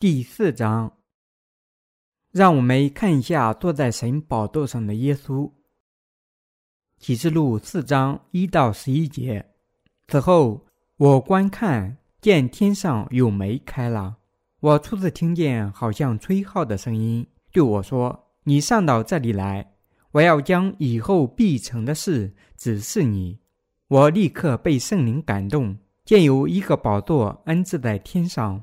第四章，让我们看一下坐在神宝座上的耶稣。启示录四章一到十一节。此后，我观看，见天上有门开了。我初次听见好像吹号的声音，对我说：“你上到这里来，我要将以后必成的事指示你。”我立刻被圣灵感动，见有一个宝座安置在天上。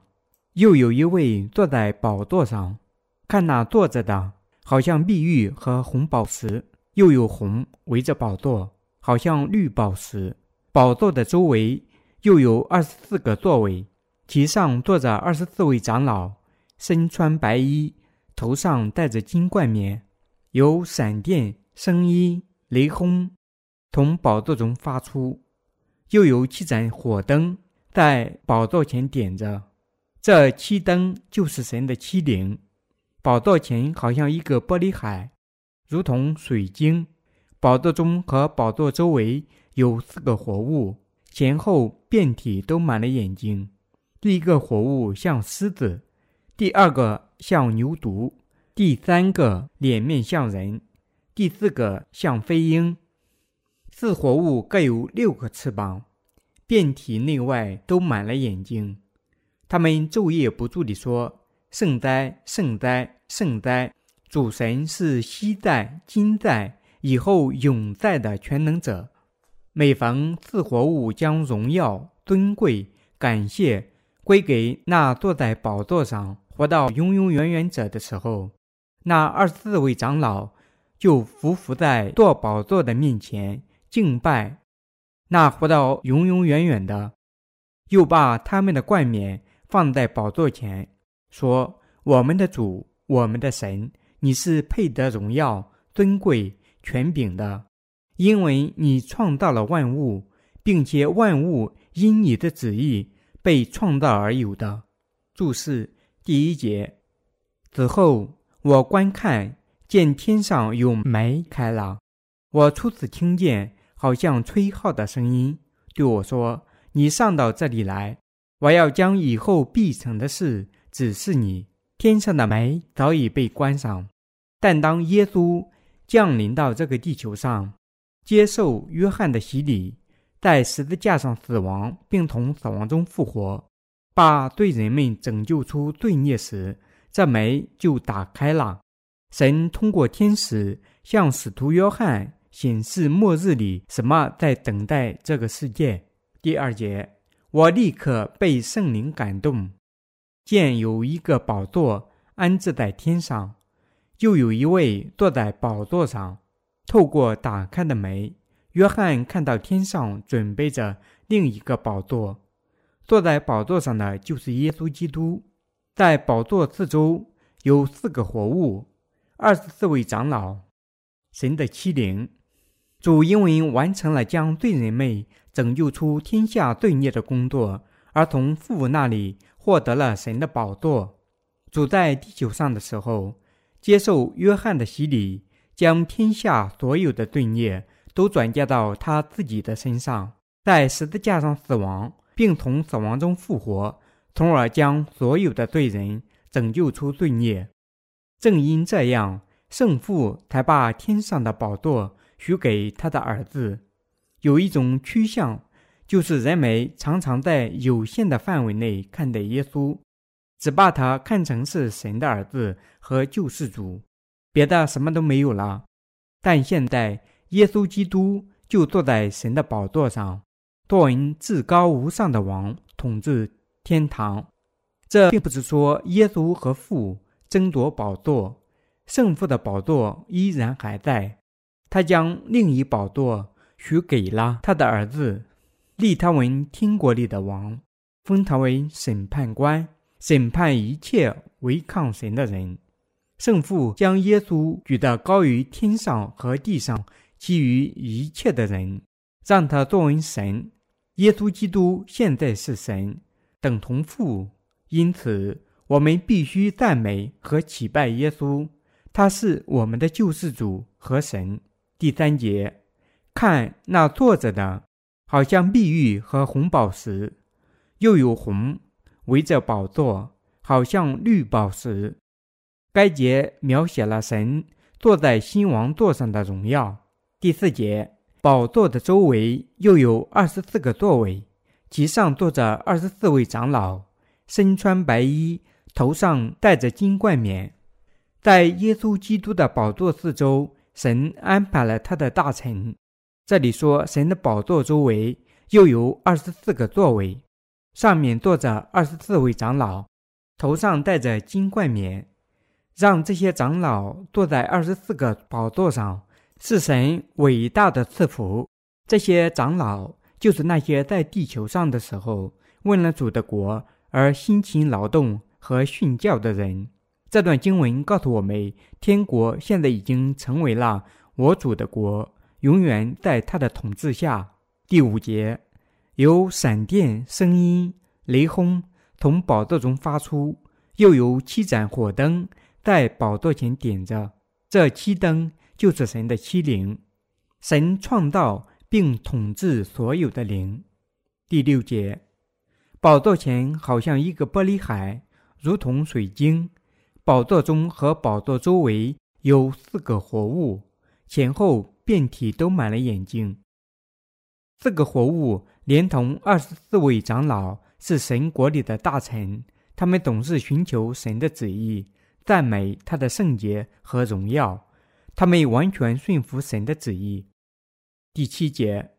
又有一位坐在宝座上，看那坐着的，好像碧玉和红宝石，又有红围着宝座，好像绿宝石。宝座的周围又有二十四个座位，其上坐着二十四位长老，身穿白衣，头上戴着金冠冕，有闪电、声音、雷轰，从宝座中发出，又有七盏火灯在宝座前点着。这七灯就是神的七灵，宝座前好像一个玻璃海，如同水晶。宝座中和宝座周围有四个活物，前后遍体都满了眼睛。第一个活物像狮子，第二个像牛犊，第三个脸面像人，第四个像飞鹰。四活物各有六个翅膀，遍体内外都满了眼睛。他们昼夜不住地说：“圣哉，圣哉，圣哉！主神是昔在、今在、以后永在的全能者。每逢四活物将荣耀、尊贵、感谢归给那坐在宝座上、活到永永远远者的时候，那二十四位长老就伏伏在坐宝座的面前敬拜。那活到永永远远的，又把他们的冠冕。”放在宝座前，说：“我们的主，我们的神，你是配得荣耀、尊贵、权柄的，因为你创造了万物，并且万物因你的旨意被创造而有的。”注释第一节。此后，我观看，见天上有门开了。我初次听见好像吹号的声音，对我说：“你上到这里来。”我要将以后必成的事指示你。天上的门早已被关上，但当耶稣降临到这个地球上，接受约翰的洗礼，在十字架上死亡，并从死亡中复活，把罪人们拯救出罪孽时，这门就打开了。神通过天使向使徒约翰显示末日里什么在等待这个世界。第二节。我立刻被圣灵感动，见有一个宝座安置在天上，又有一位坐在宝座上。透过打开的门，约翰看到天上准备着另一个宝座，坐在宝座上的就是耶稣基督。在宝座四周有四个活物，二十四位长老，神的七灵。主因为完成了将罪人们。拯救出天下罪孽的工作，而从父那里获得了神的宝座。主在地球上的时候，接受约翰的洗礼，将天下所有的罪孽都转嫁到他自己的身上，在十字架上死亡，并从死亡中复活，从而将所有的罪人拯救出罪孽。正因这样，圣父才把天上的宝座许给他的儿子。有一种趋向，就是人们常常在有限的范围内看待耶稣，只把他看成是神的儿子和救世主，别的什么都没有了。但现在，耶稣基督就坐在神的宝座上，作为至高无上的王，统治天堂。这并不是说耶稣和父争夺宝座，圣父的宝座依然还在，他将另一宝座。许给了他的儿子，立他为天国里的王，封他为审判官，审判一切违抗神的人。圣父将耶稣举得高于天上和地上其余一切的人，让他作为神。耶稣基督现在是神，等同父，因此我们必须赞美和祈拜耶稣，他是我们的救世主和神。第三节。看那坐着的，好像碧玉和红宝石，又有红围着宝座，好像绿宝石。该节描写了神坐在新王座上的荣耀。第四节，宝座的周围又有二十四个座位，其上坐着二十四位长老，身穿白衣，头上戴着金冠冕。在耶稣基督的宝座四周，神安排了他的大臣。这里说，神的宝座周围又有二十四个座位，上面坐着二十四位长老，头上戴着金冠冕。让这些长老坐在二十四个宝座上，是神伟大的赐福。这些长老就是那些在地球上的时候为了主的国而辛勤劳动和训教的人。这段经文告诉我们，天国现在已经成为了我主的国，永远在他的统治下。第五节，有闪电、声音、雷轰从宝座中发出，又有七盏火灯。在宝座前点着，这七灯就是神的七灵，神创造并统治所有的灵。第六节，宝座前好像一个玻璃海，如同水晶。宝座中和宝座周围有四个活物，前后遍体都满了眼睛。四个活物连同二十四位长老是神国里的大臣，他们总是寻求神的旨意。赞美他的圣洁和荣耀，他们完全顺服神的旨意。第七节，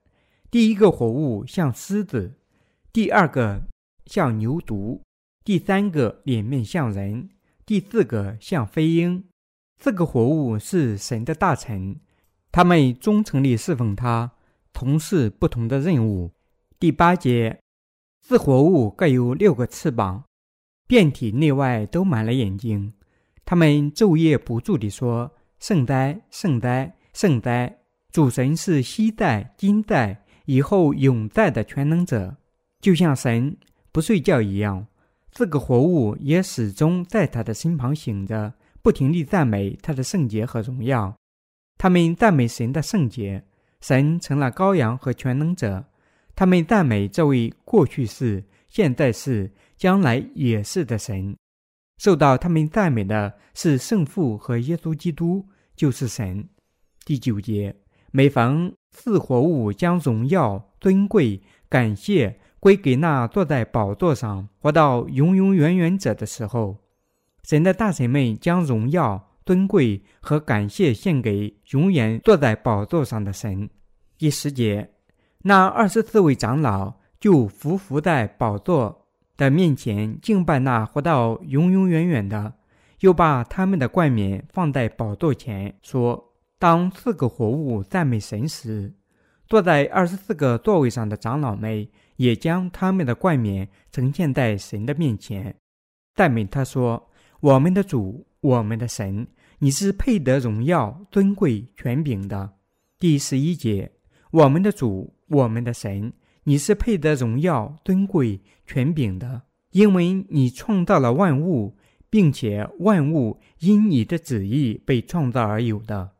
第一个活物像狮子，第二个像牛犊，第三个脸面像人，第四个像飞鹰。四个活物是神的大臣，他们忠诚地侍奉他，从事不同的任务。第八节，四活物各有六个翅膀，遍体内外都满了眼睛。他们昼夜不住地说：“圣哉，圣哉，圣哉！主神是昔在、今在、以后永在的全能者，就像神不睡觉一样。四个活物也始终在他的身旁醒着，不停地赞美他的圣洁和荣耀。他们赞美神的圣洁，神成了羔羊和全能者。他们赞美这位过去是、现在是、将来也是的神。”受到他们赞美的是圣父和耶稣基督，就是神。第九节，每逢四活物将荣耀、尊贵、感谢归给那坐在宝座上、活到永永远远者的时候，神的大臣们将荣耀、尊贵和感谢献给永远坐在宝座上的神。第十节，那二十四位长老就伏伏在宝座。的面前敬拜那活到永永远远的，又把他们的冠冕放在宝座前，说：“当四个活物赞美神时，坐在二十四个座位上的长老们也将他们的冠冕呈现在神的面前，赞美他说：‘我们的主，我们的神，你是配得荣耀、尊贵、权柄的。’第十一节，我们的主，我们的神。”你是配得荣耀、尊贵、权柄的，因为你创造了万物，并且万物因你的旨意被创造而有的。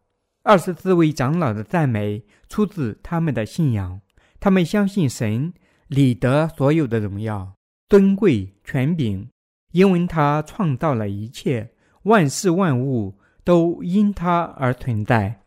二十四位长老的赞美出自他们的信仰，他们相信神理得所有的荣耀、尊贵、权柄，因为他创造了一切，万事万物都因他而存在。